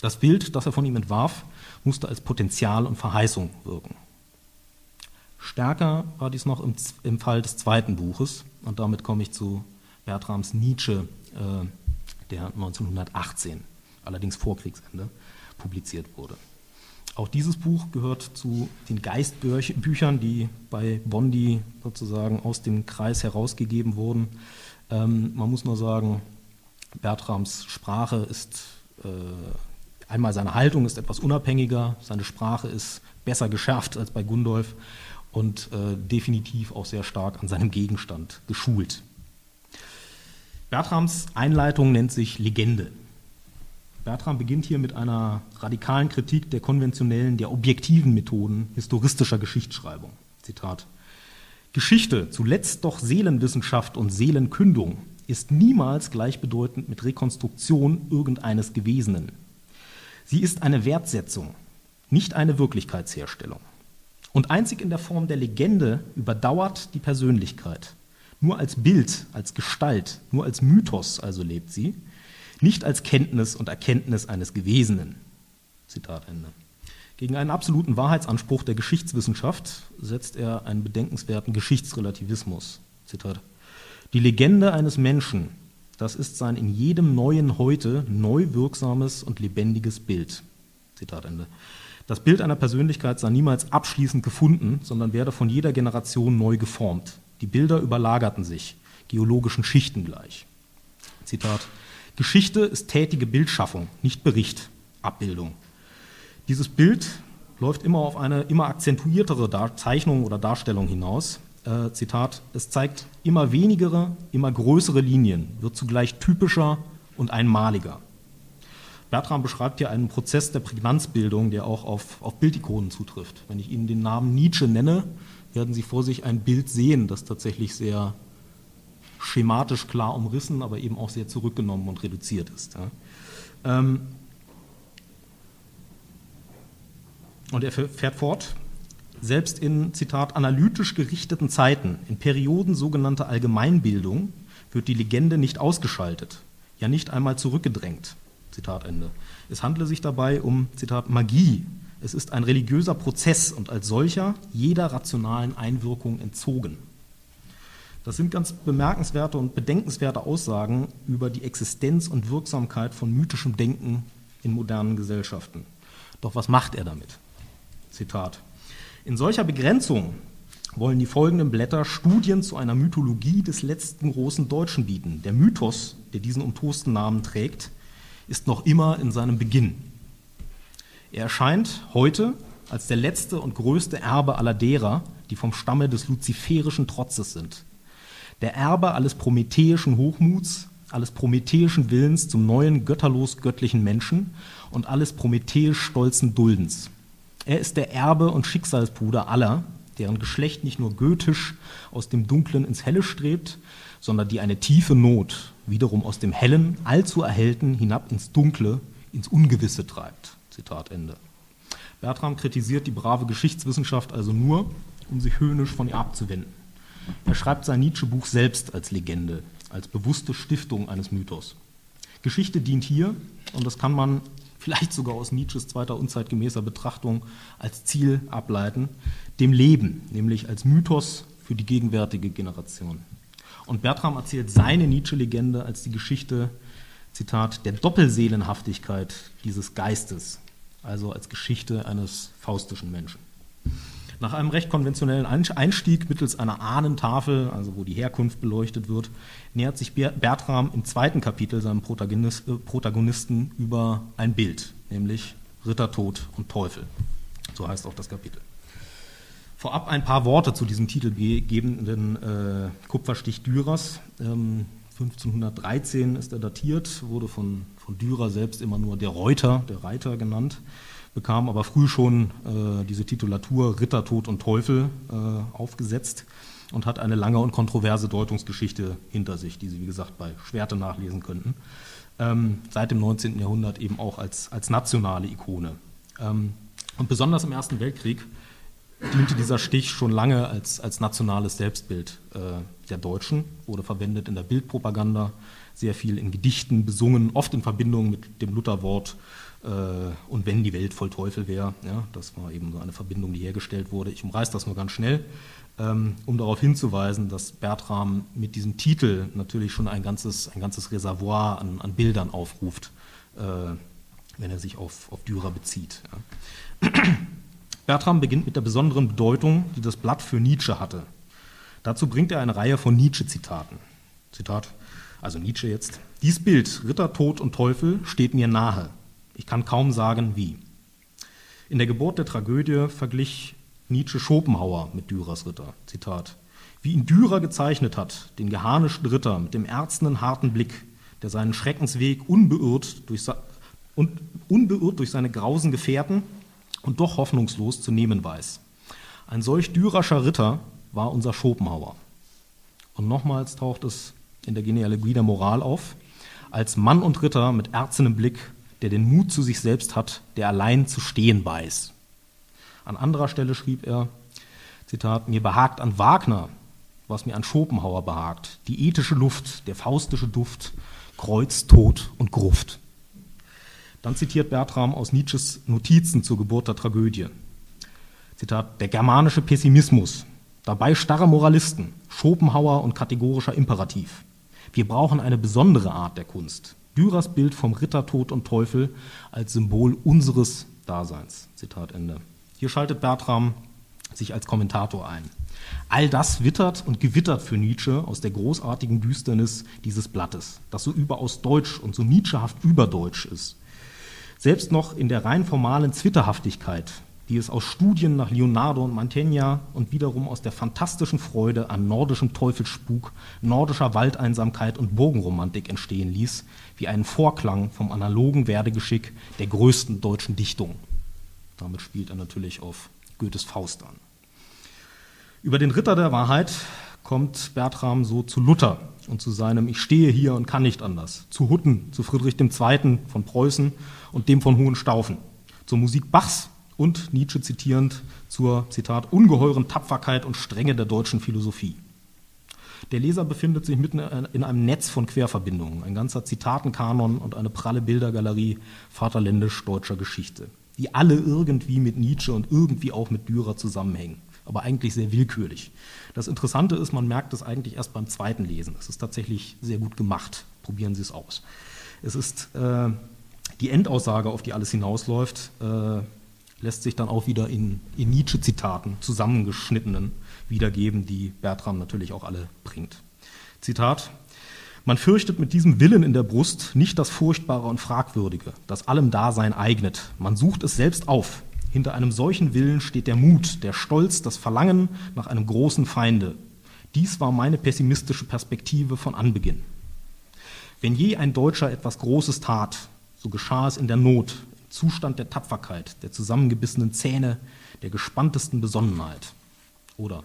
Das Bild, das er von ihm entwarf, musste als Potenzial und Verheißung wirken. Stärker war dies noch im, im Fall des zweiten Buches, und damit komme ich zu Bertrams Nietzsche, äh, der 1918, allerdings vor Kriegsende, publiziert wurde. Auch dieses Buch gehört zu den Geistbüchern, die bei Bondi sozusagen aus dem Kreis herausgegeben wurden. Ähm, man muss nur sagen, Bertrams Sprache ist, äh, einmal seine Haltung ist etwas unabhängiger, seine Sprache ist besser geschärft als bei Gundolf und äh, definitiv auch sehr stark an seinem Gegenstand geschult. Bertrams Einleitung nennt sich Legende. Bertram beginnt hier mit einer radikalen Kritik der konventionellen, der objektiven Methoden historistischer Geschichtsschreibung. Zitat. Geschichte, zuletzt doch Seelenwissenschaft und Seelenkündung, ist niemals gleichbedeutend mit Rekonstruktion irgendeines Gewesenen. Sie ist eine Wertsetzung, nicht eine Wirklichkeitsherstellung. Und einzig in der Form der Legende überdauert die Persönlichkeit. Nur als Bild, als Gestalt, nur als Mythos also lebt sie, nicht als Kenntnis und Erkenntnis eines Gewesenen. Zitat Ende. Gegen einen absoluten Wahrheitsanspruch der Geschichtswissenschaft setzt er einen bedenkenswerten Geschichtsrelativismus. Zitat. Die Legende eines Menschen, das ist sein in jedem neuen Heute neu wirksames und lebendiges Bild. Zitat Ende. Das Bild einer Persönlichkeit sei niemals abschließend gefunden, sondern werde von jeder Generation neu geformt. Die Bilder überlagerten sich, geologischen Schichten gleich. Zitat. Geschichte ist tätige Bildschaffung, nicht Bericht, Abbildung. Dieses Bild läuft immer auf eine immer akzentuiertere Zeichnung oder Darstellung hinaus. Äh, Zitat, es zeigt immer wenigere, immer größere Linien, wird zugleich typischer und einmaliger. Bertram beschreibt hier einen Prozess der Prägnanzbildung, der auch auf, auf Bildikonen zutrifft. Wenn ich Ihnen den Namen Nietzsche nenne, werden Sie vor sich ein Bild sehen, das tatsächlich sehr schematisch klar umrissen, aber eben auch sehr zurückgenommen und reduziert ist. Ähm und er fährt fort, selbst in, Zitat, analytisch gerichteten Zeiten, in Perioden sogenannter Allgemeinbildung, wird die Legende nicht ausgeschaltet, ja nicht einmal zurückgedrängt. Zitat Ende. Es handle sich dabei um, Zitat, Magie. Es ist ein religiöser Prozess und als solcher jeder rationalen Einwirkung entzogen. Das sind ganz bemerkenswerte und bedenkenswerte Aussagen über die Existenz und Wirksamkeit von mythischem Denken in modernen Gesellschaften. Doch was macht er damit? Zitat. In solcher Begrenzung wollen die folgenden Blätter Studien zu einer Mythologie des letzten großen Deutschen bieten. Der Mythos, der diesen umtosten Namen trägt, ist noch immer in seinem Beginn. Er erscheint heute als der letzte und größte Erbe aller derer, die vom Stamme des luziferischen Trotzes sind der Erbe alles prometheischen Hochmuts, alles prometheischen Willens zum neuen götterlos göttlichen Menschen und alles prometheisch stolzen Duldens. Er ist der Erbe und Schicksalsbruder aller, deren Geschlecht nicht nur goethisch aus dem Dunklen ins Helle strebt, sondern die eine tiefe Not wiederum aus dem Hellen, allzu Erhellten hinab ins Dunkle, ins Ungewisse treibt. Zitat Ende. Bertram kritisiert die brave Geschichtswissenschaft also nur, um sich höhnisch von ihr abzuwenden. Er schreibt sein Nietzsche-Buch selbst als Legende, als bewusste Stiftung eines Mythos. Geschichte dient hier, und das kann man vielleicht sogar aus Nietzsches zweiter unzeitgemäßer Betrachtung als Ziel ableiten, dem Leben, nämlich als Mythos für die gegenwärtige Generation. Und Bertram erzählt seine Nietzsche-Legende als die Geschichte, Zitat, der Doppelseelenhaftigkeit dieses Geistes, also als Geschichte eines faustischen Menschen. Nach einem recht konventionellen Einstieg mittels einer Ahnentafel, also wo die Herkunft beleuchtet wird, nähert sich Bertram im zweiten Kapitel seinem Protagonist, äh, Protagonisten über ein Bild, nämlich Ritter, Tod und Teufel. So heißt auch das Kapitel. Vorab ein paar Worte zu diesem titelgebenden äh, Kupferstich Dürers. Ähm, 1513 ist er datiert, wurde von, von Dürer selbst immer nur der Reuter, der Reiter genannt bekam aber früh schon äh, diese Titulatur Ritter, Tod und Teufel äh, aufgesetzt und hat eine lange und kontroverse Deutungsgeschichte hinter sich, die Sie, wie gesagt, bei Schwerte nachlesen könnten. Ähm, seit dem 19. Jahrhundert eben auch als, als nationale Ikone. Ähm, und besonders im Ersten Weltkrieg diente dieser Stich schon lange als, als nationales Selbstbild äh, der Deutschen, wurde verwendet in der Bildpropaganda, sehr viel in Gedichten besungen, oft in Verbindung mit dem Lutherwort äh, und wenn die Welt voll Teufel wäre. Ja, das war eben so eine Verbindung, die hergestellt wurde. Ich umreiße das nur ganz schnell, ähm, um darauf hinzuweisen, dass Bertram mit diesem Titel natürlich schon ein ganzes, ein ganzes Reservoir an, an Bildern aufruft, äh, wenn er sich auf, auf Dürer bezieht. Ja. Bertram beginnt mit der besonderen Bedeutung, die das Blatt für Nietzsche hatte. Dazu bringt er eine Reihe von Nietzsche-Zitaten. Zitat, also Nietzsche jetzt. Dies Bild, Ritter, Tod und Teufel, steht mir nahe. Ich kann kaum sagen, wie. In der Geburt der Tragödie verglich Nietzsche Schopenhauer mit Dürers Ritter. Zitat. Wie ihn Dürer gezeichnet hat, den geharnischten Ritter mit dem ärztenden, harten Blick, der seinen Schreckensweg unbeirrt durch, und unbeirrt durch seine grausen Gefährten und doch hoffnungslos zu nehmen weiß. Ein solch dürascher Ritter war unser Schopenhauer. Und nochmals taucht es in der Genealogie der Moral auf, als Mann und Ritter mit erzenem Blick, der den Mut zu sich selbst hat, der allein zu stehen weiß. An anderer Stelle schrieb er, Zitat, mir behagt an Wagner, was mir an Schopenhauer behagt, die ethische Luft, der faustische Duft, Kreuz, Tod und Gruft. Dann zitiert Bertram aus Nietzsches Notizen zur Geburt der Tragödie. Zitat, der germanische Pessimismus, dabei starre Moralisten, Schopenhauer und kategorischer Imperativ. Wir brauchen eine besondere Art der Kunst. Dürers Bild vom Ritter, Tod und Teufel als Symbol unseres Daseins. Zitat Ende. Hier schaltet Bertram sich als Kommentator ein. All das wittert und gewittert für Nietzsche aus der großartigen Düsternis dieses Blattes, das so überaus deutsch und so nietzschehaft überdeutsch ist. Selbst noch in der rein formalen Zwitterhaftigkeit, die es aus Studien nach Leonardo und Mantegna und wiederum aus der fantastischen Freude an nordischem Teufelsspuk, nordischer Waldeinsamkeit und Burgenromantik entstehen ließ, wie einen Vorklang vom analogen Werdegeschick der größten deutschen Dichtung. Damit spielt er natürlich auf Goethes Faust an. Über den Ritter der Wahrheit kommt Bertram so zu Luther und zu seinem Ich stehe hier und kann nicht anders, zu Hutten, zu Friedrich II. von Preußen und dem von Hohenstaufen, zur Musik Bachs und Nietzsche zitierend zur Zitat ungeheuren Tapferkeit und Strenge der deutschen Philosophie. Der Leser befindet sich mitten in einem Netz von Querverbindungen, ein ganzer Zitatenkanon und eine pralle Bildergalerie vaterländisch-deutscher Geschichte, die alle irgendwie mit Nietzsche und irgendwie auch mit Dürer zusammenhängen, aber eigentlich sehr willkürlich. Das Interessante ist, man merkt es eigentlich erst beim zweiten Lesen. Es ist tatsächlich sehr gut gemacht. Probieren Sie es aus. Es ist äh, die Endaussage, auf die alles hinausläuft, äh, lässt sich dann auch wieder in, in Nietzsche-Zitaten zusammengeschnittenen wiedergeben, die Bertram natürlich auch alle bringt. Zitat Man fürchtet mit diesem Willen in der Brust nicht das Furchtbare und Fragwürdige, das allem Dasein eignet. Man sucht es selbst auf. Hinter einem solchen Willen steht der Mut, der Stolz, das Verlangen nach einem großen Feinde. Dies war meine pessimistische Perspektive von Anbeginn. Wenn je ein Deutscher etwas Großes tat, so geschah es in der Not, Zustand der Tapferkeit, der zusammengebissenen Zähne, der gespanntesten Besonnenheit. Oder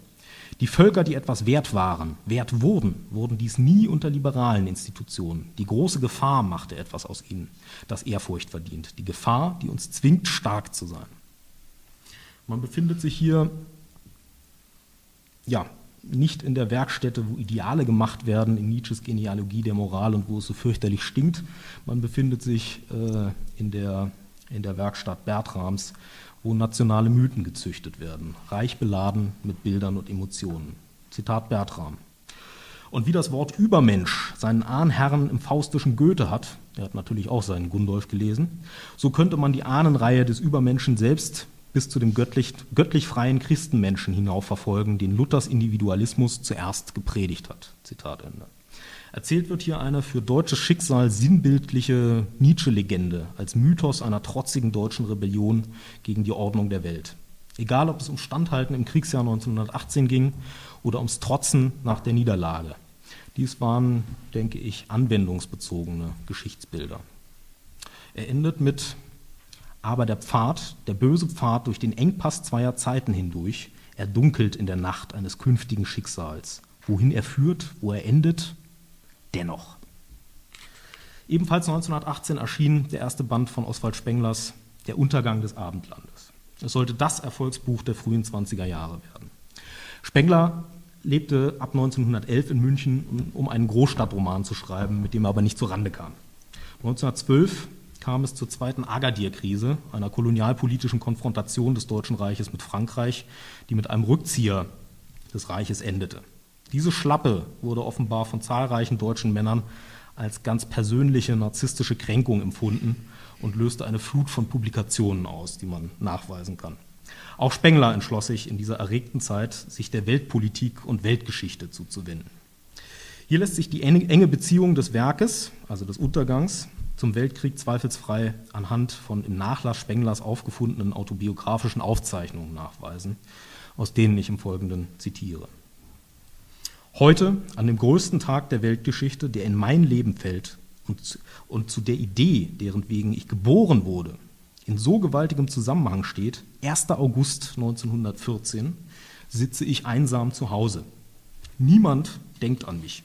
die Völker, die etwas wert waren, wert wurden, wurden dies nie unter liberalen Institutionen. Die große Gefahr machte etwas aus ihnen, das Ehrfurcht verdient. Die Gefahr, die uns zwingt, stark zu sein. Man befindet sich hier, ja, nicht in der Werkstätte, wo Ideale gemacht werden, in Nietzsches Genealogie der Moral und wo es so fürchterlich stinkt. Man befindet sich äh, in der in der Werkstatt Bertrams, wo nationale Mythen gezüchtet werden, reich beladen mit Bildern und Emotionen. Zitat Bertram. Und wie das Wort Übermensch seinen Ahnherren im faustischen Goethe hat, er hat natürlich auch seinen Gundolf gelesen, so könnte man die Ahnenreihe des Übermenschen selbst bis zu dem göttlich, göttlich freien Christenmenschen hinauf verfolgen, den Luthers Individualismus zuerst gepredigt hat. Zitat Ende. Erzählt wird hier eine für deutsches Schicksal sinnbildliche Nietzsche-Legende als Mythos einer trotzigen deutschen Rebellion gegen die Ordnung der Welt. Egal, ob es um Standhalten im Kriegsjahr 1918 ging oder ums Trotzen nach der Niederlage. Dies waren, denke ich, anwendungsbezogene Geschichtsbilder. Er endet mit Aber der Pfad, der böse Pfad durch den Engpass zweier Zeiten hindurch, er dunkelt in der Nacht eines künftigen Schicksals. Wohin er führt, wo er endet, dennoch. Ebenfalls 1918 erschien der erste Band von Oswald Spenglers Der Untergang des Abendlandes. Es sollte das Erfolgsbuch der frühen 20er Jahre werden. Spengler lebte ab 1911 in München, um einen Großstadtroman zu schreiben, mit dem er aber nicht zur Rande kam. 1912 kam es zur zweiten Agadir-Krise, einer kolonialpolitischen Konfrontation des Deutschen Reiches mit Frankreich, die mit einem Rückzieher des Reiches endete. Diese Schlappe wurde offenbar von zahlreichen deutschen Männern als ganz persönliche narzisstische Kränkung empfunden und löste eine Flut von Publikationen aus, die man nachweisen kann. Auch Spengler entschloss sich in dieser erregten Zeit, sich der Weltpolitik und Weltgeschichte zuzuwenden. Hier lässt sich die enge Beziehung des Werkes, also des Untergangs, zum Weltkrieg zweifelsfrei anhand von im Nachlass Spenglers aufgefundenen autobiografischen Aufzeichnungen nachweisen, aus denen ich im Folgenden zitiere. Heute, an dem größten Tag der Weltgeschichte, der in mein Leben fällt, und, und zu der Idee, deren wegen ich geboren wurde, in so gewaltigem Zusammenhang steht, 1. August 1914, sitze ich einsam zu Hause. Niemand denkt an mich.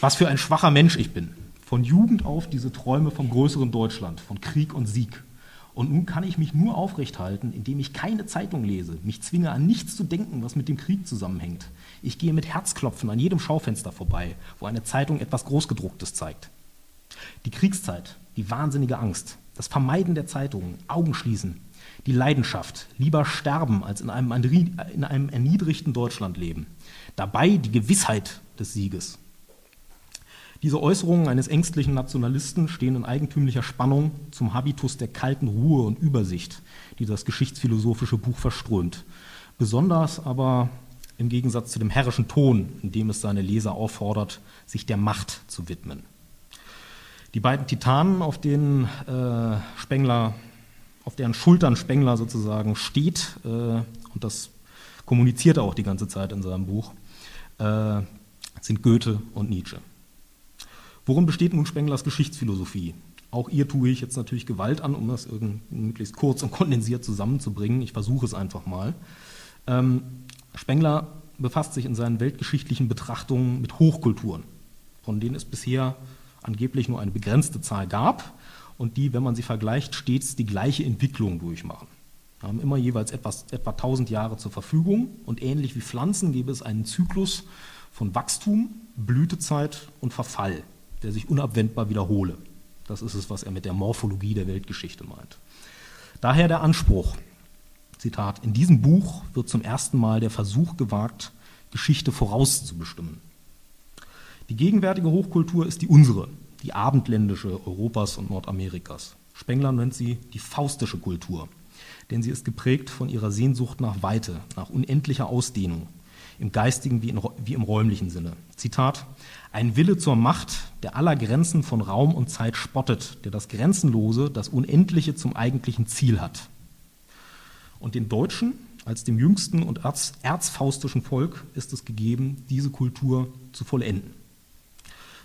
Was für ein schwacher Mensch ich bin. Von Jugend auf diese Träume vom größeren Deutschland, von Krieg und Sieg. Und nun kann ich mich nur aufrecht halten, indem ich keine Zeitung lese, mich zwinge an nichts zu denken, was mit dem Krieg zusammenhängt. Ich gehe mit Herzklopfen an jedem Schaufenster vorbei, wo eine Zeitung etwas Großgedrucktes zeigt. Die Kriegszeit, die wahnsinnige Angst, das Vermeiden der Zeitungen, Augen schließen, die Leidenschaft, lieber sterben, als in einem, in einem erniedrigten Deutschland leben. Dabei die Gewissheit des Sieges. Diese Äußerungen eines ängstlichen Nationalisten stehen in eigentümlicher Spannung zum Habitus der kalten Ruhe und Übersicht, die das geschichtsphilosophische Buch verströmt. Besonders aber im Gegensatz zu dem herrischen Ton, in dem es seine Leser auffordert, sich der Macht zu widmen. Die beiden Titanen, auf denen äh, Spengler, auf deren Schultern Spengler sozusagen steht, äh, und das kommuniziert er auch die ganze Zeit in seinem Buch, äh, sind Goethe und Nietzsche. Worin besteht nun Spenglers Geschichtsphilosophie? Auch ihr tue ich jetzt natürlich Gewalt an, um das möglichst kurz und kondensiert zusammenzubringen. Ich versuche es einfach mal. Ähm, Spengler befasst sich in seinen weltgeschichtlichen Betrachtungen mit Hochkulturen, von denen es bisher angeblich nur eine begrenzte Zahl gab und die, wenn man sie vergleicht, stets die gleiche Entwicklung durchmachen. Wir haben immer jeweils etwas, etwa 1000 Jahre zur Verfügung und ähnlich wie Pflanzen gäbe es einen Zyklus von Wachstum, Blütezeit und Verfall der sich unabwendbar wiederhole. Das ist es, was er mit der Morphologie der Weltgeschichte meint. Daher der Anspruch, Zitat, in diesem Buch wird zum ersten Mal der Versuch gewagt, Geschichte vorauszubestimmen. Die gegenwärtige Hochkultur ist die unsere, die abendländische Europas und Nordamerikas. Spengler nennt sie die faustische Kultur, denn sie ist geprägt von ihrer Sehnsucht nach Weite, nach unendlicher Ausdehnung, im geistigen wie, in, wie im räumlichen Sinne. Zitat, ein Wille zur Macht, der aller Grenzen von Raum und Zeit spottet, der das Grenzenlose, das Unendliche zum eigentlichen Ziel hat. Und den Deutschen als dem jüngsten und erz, erzfaustischen Volk ist es gegeben, diese Kultur zu vollenden.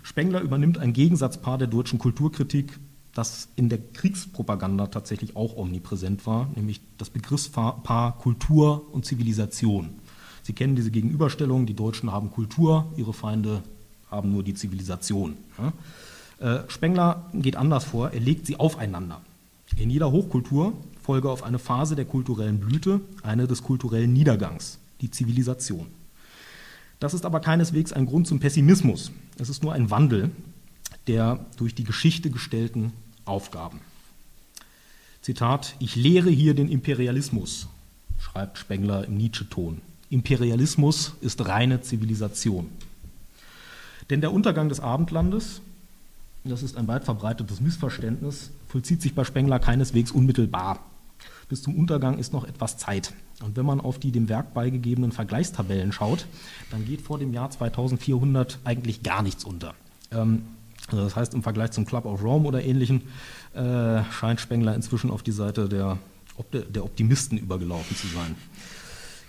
Spengler übernimmt ein Gegensatzpaar der deutschen Kulturkritik, das in der Kriegspropaganda tatsächlich auch omnipräsent war, nämlich das Begriffspaar Kultur und Zivilisation. Sie kennen diese Gegenüberstellung, die Deutschen haben Kultur, ihre Feinde haben nur die Zivilisation. Äh, Spengler geht anders vor, er legt sie aufeinander. In jeder Hochkultur folge auf eine Phase der kulturellen Blüte eine des kulturellen Niedergangs, die Zivilisation. Das ist aber keineswegs ein Grund zum Pessimismus. Es ist nur ein Wandel der durch die Geschichte gestellten Aufgaben. Zitat: Ich lehre hier den Imperialismus, schreibt Spengler im Nietzsche-Ton. Imperialismus ist reine Zivilisation. Denn der Untergang des Abendlandes, das ist ein weit verbreitetes Missverständnis, vollzieht sich bei Spengler keineswegs unmittelbar. Bis zum Untergang ist noch etwas Zeit. Und wenn man auf die dem Werk beigegebenen Vergleichstabellen schaut, dann geht vor dem Jahr 2400 eigentlich gar nichts unter. Ähm, also das heißt, im Vergleich zum Club of Rome oder ähnlichen äh, scheint Spengler inzwischen auf die Seite der, der Optimisten übergelaufen zu sein.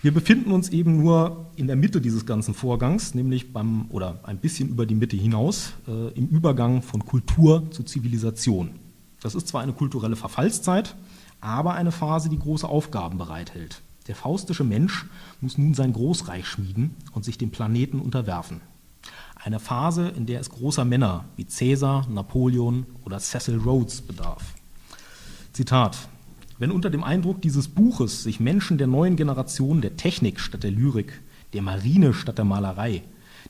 Wir befinden uns eben nur in der Mitte dieses ganzen Vorgangs, nämlich beim oder ein bisschen über die Mitte hinaus, äh, im Übergang von Kultur zu Zivilisation. Das ist zwar eine kulturelle Verfallszeit, aber eine Phase, die große Aufgaben bereithält. Der faustische Mensch muss nun sein Großreich schmieden und sich dem Planeten unterwerfen. Eine Phase, in der es großer Männer wie Caesar, Napoleon oder Cecil Rhodes bedarf. Zitat wenn unter dem Eindruck dieses Buches sich Menschen der neuen Generation der Technik statt der Lyrik, der Marine statt der Malerei,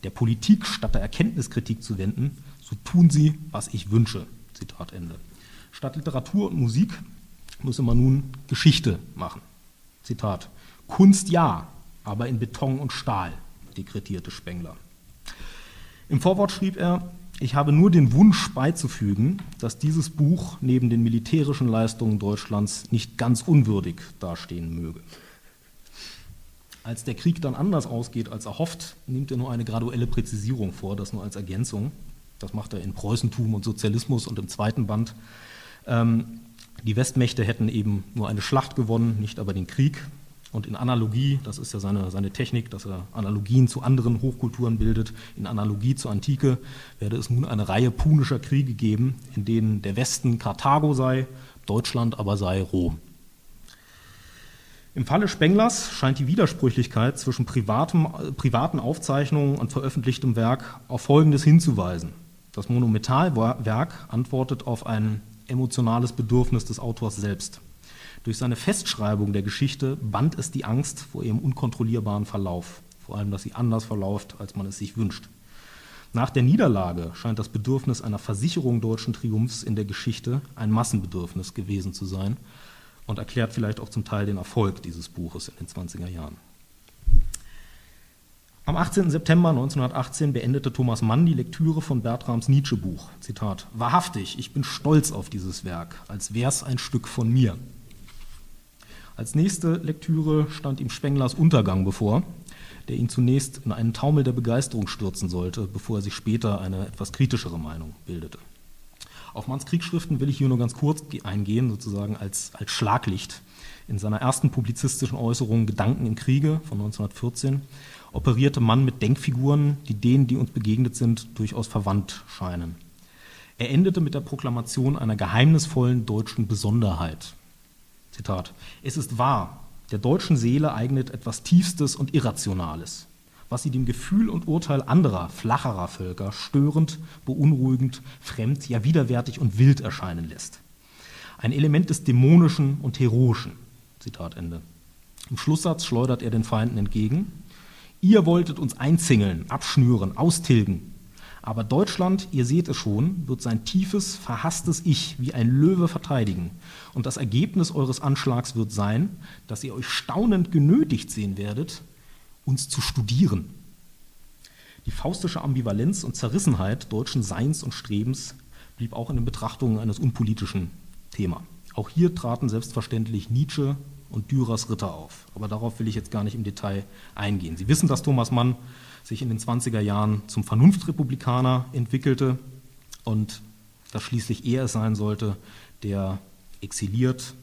der Politik statt der Erkenntniskritik zu wenden, so tun sie, was ich wünsche. Zitat Ende. Statt Literatur und Musik müsse man nun Geschichte machen. Zitat. Kunst ja, aber in Beton und Stahl, dekretierte Spengler. Im Vorwort schrieb er, ich habe nur den Wunsch beizufügen, dass dieses Buch neben den militärischen Leistungen Deutschlands nicht ganz unwürdig dastehen möge. Als der Krieg dann anders ausgeht als erhofft, nimmt er nur eine graduelle Präzisierung vor, das nur als Ergänzung. Das macht er in Preußentum und Sozialismus und im zweiten Band. Ähm, die Westmächte hätten eben nur eine Schlacht gewonnen, nicht aber den Krieg. Und in Analogie, das ist ja seine, seine Technik, dass er Analogien zu anderen Hochkulturen bildet, in Analogie zur Antike werde es nun eine Reihe punischer Kriege geben, in denen der Westen Karthago sei, Deutschland aber sei Rom. Im Falle Spenglers scheint die Widersprüchlichkeit zwischen privatem, privaten Aufzeichnungen und veröffentlichtem Werk auf Folgendes hinzuweisen. Das Monumentalwerk antwortet auf ein emotionales Bedürfnis des Autors selbst. Durch seine Festschreibung der Geschichte band es die Angst vor ihrem unkontrollierbaren Verlauf, vor allem, dass sie anders verläuft, als man es sich wünscht. Nach der Niederlage scheint das Bedürfnis einer Versicherung deutschen Triumphs in der Geschichte ein Massenbedürfnis gewesen zu sein und erklärt vielleicht auch zum Teil den Erfolg dieses Buches in den 20er Jahren. Am 18. September 1918 beendete Thomas Mann die Lektüre von Bertrams Nietzsche-Buch. Zitat: Wahrhaftig, ich bin stolz auf dieses Werk, als wär's ein Stück von mir. Als nächste Lektüre stand ihm Spenglers Untergang bevor, der ihn zunächst in einen Taumel der Begeisterung stürzen sollte, bevor er sich später eine etwas kritischere Meinung bildete. Auf Manns Kriegsschriften will ich hier nur ganz kurz eingehen, sozusagen als, als Schlaglicht. In seiner ersten publizistischen Äußerung Gedanken im Kriege von 1914 operierte Mann mit Denkfiguren, die denen, die uns begegnet sind, durchaus verwandt scheinen. Er endete mit der Proklamation einer geheimnisvollen deutschen Besonderheit, Zitat, es ist wahr, der deutschen Seele eignet etwas Tiefstes und Irrationales, was sie dem Gefühl und Urteil anderer, flacherer Völker störend, beunruhigend, fremd, ja widerwärtig und wild erscheinen lässt. Ein Element des Dämonischen und Heroischen. Zitat Ende. Im Schlusssatz schleudert er den Feinden entgegen. Ihr wolltet uns einzingeln, abschnüren, austilgen, aber Deutschland, ihr seht es schon, wird sein tiefes, verhasstes Ich wie ein Löwe verteidigen. Und das Ergebnis eures Anschlags wird sein, dass ihr euch staunend genötigt sehen werdet, uns zu studieren. Die faustische Ambivalenz und Zerrissenheit deutschen Seins und Strebens blieb auch in den Betrachtungen eines unpolitischen Thema. Auch hier traten selbstverständlich Nietzsche und Dürers Ritter auf. Aber darauf will ich jetzt gar nicht im Detail eingehen. Sie wissen, dass Thomas Mann sich in den 20er Jahren zum Vernunftrepublikaner entwickelte und dass schließlich er es sein sollte, der exiliert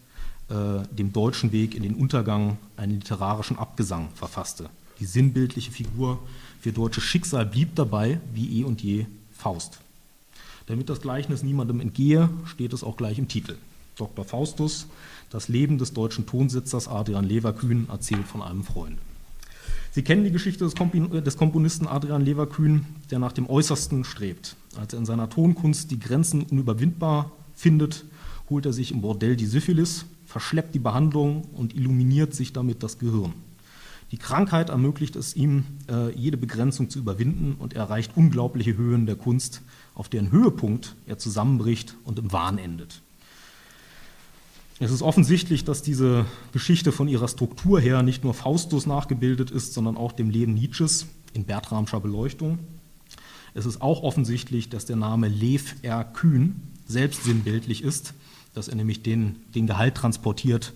äh, dem deutschen Weg in den Untergang einen literarischen Abgesang verfasste. Die sinnbildliche Figur für deutsches Schicksal blieb dabei, wie eh und je Faust. Damit das Gleichnis niemandem entgehe, steht es auch gleich im Titel. Dr. Faustus, das Leben des deutschen Tonsitzers Adrian Leverkühn, erzählt von einem Freund. Sie kennen die Geschichte des, Komponisten Adrian Leverkühn, der nach dem Äußersten strebt. Als er in seiner Tonkunst die Grenzen unüberwindbar findet, holt er sich im Bordell die Syphilis, verschleppt die Behandlung und illuminiert sich damit das Gehirn. Die Krankheit ermöglicht es ihm, äh, jede Begrenzung zu überwinden und er erreicht unglaubliche Höhen der Kunst, auf deren Höhepunkt er zusammenbricht und im Wahn endet. Es ist offensichtlich, dass diese Geschichte von ihrer Struktur her nicht nur Faustus nachgebildet ist, sondern auch dem Leben Nietzsches in Bertramscher Beleuchtung. Es ist auch offensichtlich, dass der Name Lev R. Kühn selbst sinnbildlich ist, dass er nämlich den, den Gehalt transportiert,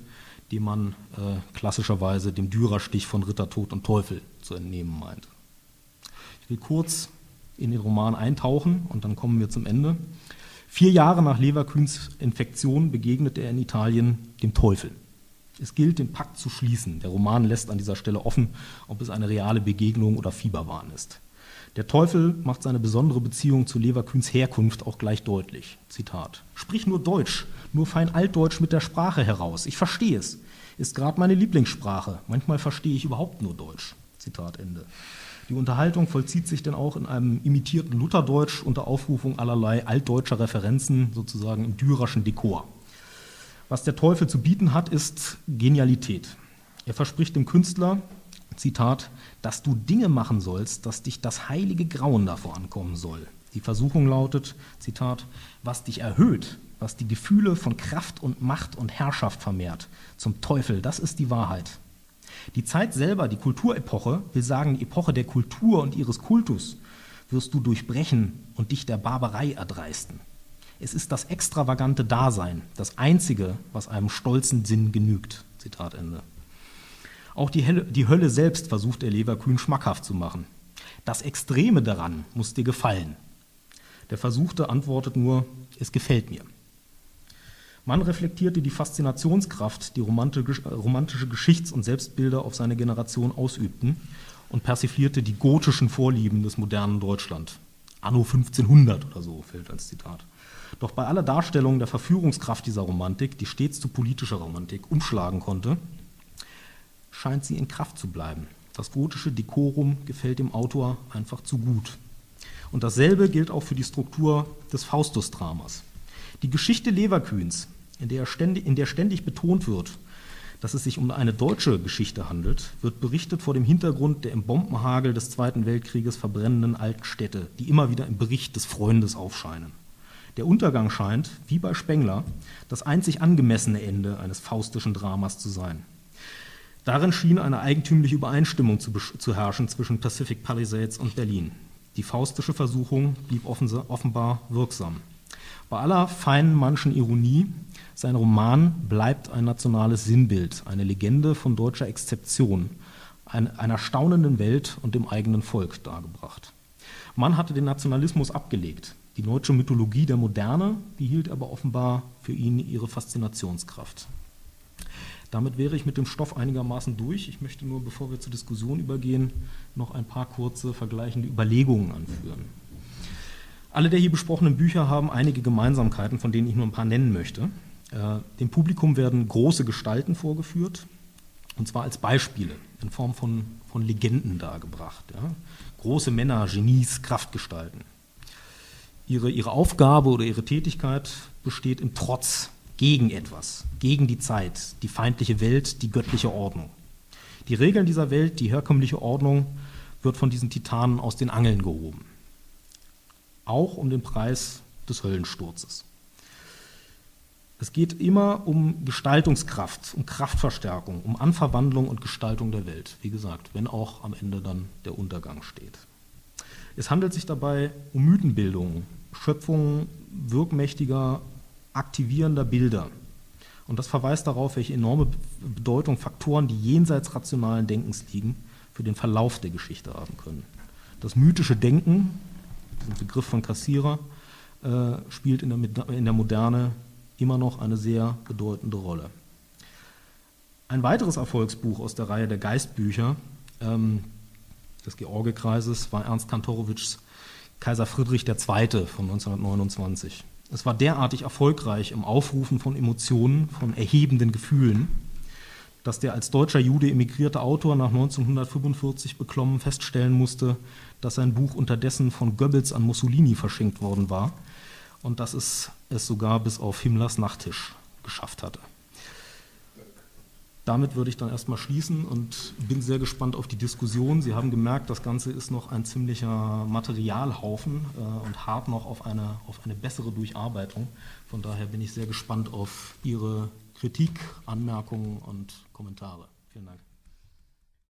den man äh, klassischerweise dem Dürerstich von Ritter, Tod und Teufel zu entnehmen meint. Ich will kurz in den Roman eintauchen und dann kommen wir zum Ende. Vier Jahre nach Leverkühns Infektion begegnet er in Italien dem Teufel. Es gilt, den Pakt zu schließen. Der Roman lässt an dieser Stelle offen, ob es eine reale Begegnung oder Fieberwahn ist. Der Teufel macht seine besondere Beziehung zu Leverkühns Herkunft auch gleich deutlich. Zitat. Sprich nur Deutsch, nur fein Altdeutsch mit der Sprache heraus. Ich verstehe es. Ist gerade meine Lieblingssprache. Manchmal verstehe ich überhaupt nur Deutsch. Zitat Ende. Die Unterhaltung vollzieht sich dann auch in einem imitierten Lutherdeutsch unter Aufrufung allerlei altdeutscher Referenzen, sozusagen im dürerschen Dekor. Was der Teufel zu bieten hat, ist Genialität. Er verspricht dem Künstler, Zitat, dass du Dinge machen sollst, dass dich das heilige Grauen davor ankommen soll. Die Versuchung lautet, Zitat, was dich erhöht, was die Gefühle von Kraft und Macht und Herrschaft vermehrt. Zum Teufel, das ist die Wahrheit. Die Zeit selber, die Kulturepoche, will sagen, die Epoche der Kultur und ihres Kultus, wirst du durchbrechen und dich der Barbarei erdreisten. Es ist das extravagante Dasein, das Einzige, was einem stolzen Sinn genügt. Zitat Ende. Auch die, Helle, die Hölle selbst versucht der Leverkühn schmackhaft zu machen. Das Extreme daran muss dir gefallen. Der Versuchte antwortet nur, es gefällt mir. Mann reflektierte die Faszinationskraft, die romantische Geschichts- und Selbstbilder auf seine Generation ausübten und persiflierte die gotischen Vorlieben des modernen Deutschland. Anno 1500 oder so fällt als Zitat. Doch bei aller Darstellung der Verführungskraft dieser Romantik, die stets zu politischer Romantik umschlagen konnte, scheint sie in Kraft zu bleiben. Das gotische Dekorum gefällt dem Autor einfach zu gut. Und dasselbe gilt auch für die Struktur des Faustus-Dramas. Die Geschichte Leverkühns, in der, ständig, in der ständig betont wird, dass es sich um eine deutsche Geschichte handelt, wird berichtet vor dem Hintergrund der im Bombenhagel des Zweiten Weltkrieges verbrennenden alten Städte, die immer wieder im Bericht des Freundes aufscheinen. Der Untergang scheint, wie bei Spengler, das einzig angemessene Ende eines faustischen Dramas zu sein. Darin schien eine eigentümliche Übereinstimmung zu, zu herrschen zwischen Pacific Palisades und Berlin. Die faustische Versuchung blieb offenbar wirksam. Bei aller feinen manchen Ironie, sein Roman bleibt ein nationales Sinnbild, eine Legende von deutscher Exzeption, einer staunenden Welt und dem eigenen Volk dargebracht. Mann hatte den Nationalismus abgelegt. Die deutsche Mythologie der Moderne behielt aber offenbar für ihn ihre Faszinationskraft. Damit wäre ich mit dem Stoff einigermaßen durch. Ich möchte nur, bevor wir zur Diskussion übergehen, noch ein paar kurze vergleichende Überlegungen anführen. Alle der hier besprochenen Bücher haben einige Gemeinsamkeiten, von denen ich nur ein paar nennen möchte. Äh, dem Publikum werden große Gestalten vorgeführt, und zwar als Beispiele in Form von, von Legenden dargebracht. Ja. Große Männer, Genies, Kraftgestalten. Ihre, ihre Aufgabe oder ihre Tätigkeit besteht im Trotz gegen etwas, gegen die Zeit, die feindliche Welt, die göttliche Ordnung. Die Regeln dieser Welt, die herkömmliche Ordnung, wird von diesen Titanen aus den Angeln gehoben. Auch um den Preis des Höllensturzes. Es geht immer um Gestaltungskraft, um Kraftverstärkung, um Anverwandlung und Gestaltung der Welt. Wie gesagt, wenn auch am Ende dann der Untergang steht. Es handelt sich dabei um Mythenbildung, Schöpfung wirkmächtiger aktivierender Bilder. Und das verweist darauf, welche enorme Bedeutung Faktoren, die jenseits rationalen Denkens liegen, für den Verlauf der Geschichte haben können. Das mythische Denken, diesen Begriff von Kassierer, äh, spielt in der, in der Moderne immer noch eine sehr bedeutende Rolle. Ein weiteres Erfolgsbuch aus der Reihe der Geistbücher ähm, des Georgekreises war Ernst Kantorowitschs Kaiser Friedrich II. von 1929. Es war derartig erfolgreich im Aufrufen von Emotionen, von erhebenden Gefühlen, dass der als deutscher Jude emigrierte Autor nach 1945 beklommen feststellen musste, dass sein Buch unterdessen von Goebbels an Mussolini verschenkt worden war und dass es es sogar bis auf Himmlers Nachttisch geschafft hatte damit würde ich dann erstmal schließen und bin sehr gespannt auf die Diskussion. Sie haben gemerkt, das Ganze ist noch ein ziemlicher Materialhaufen äh, und hart noch auf eine, auf eine bessere Durcharbeitung. Von daher bin ich sehr gespannt auf Ihre Kritik, Anmerkungen und Kommentare. Vielen Dank.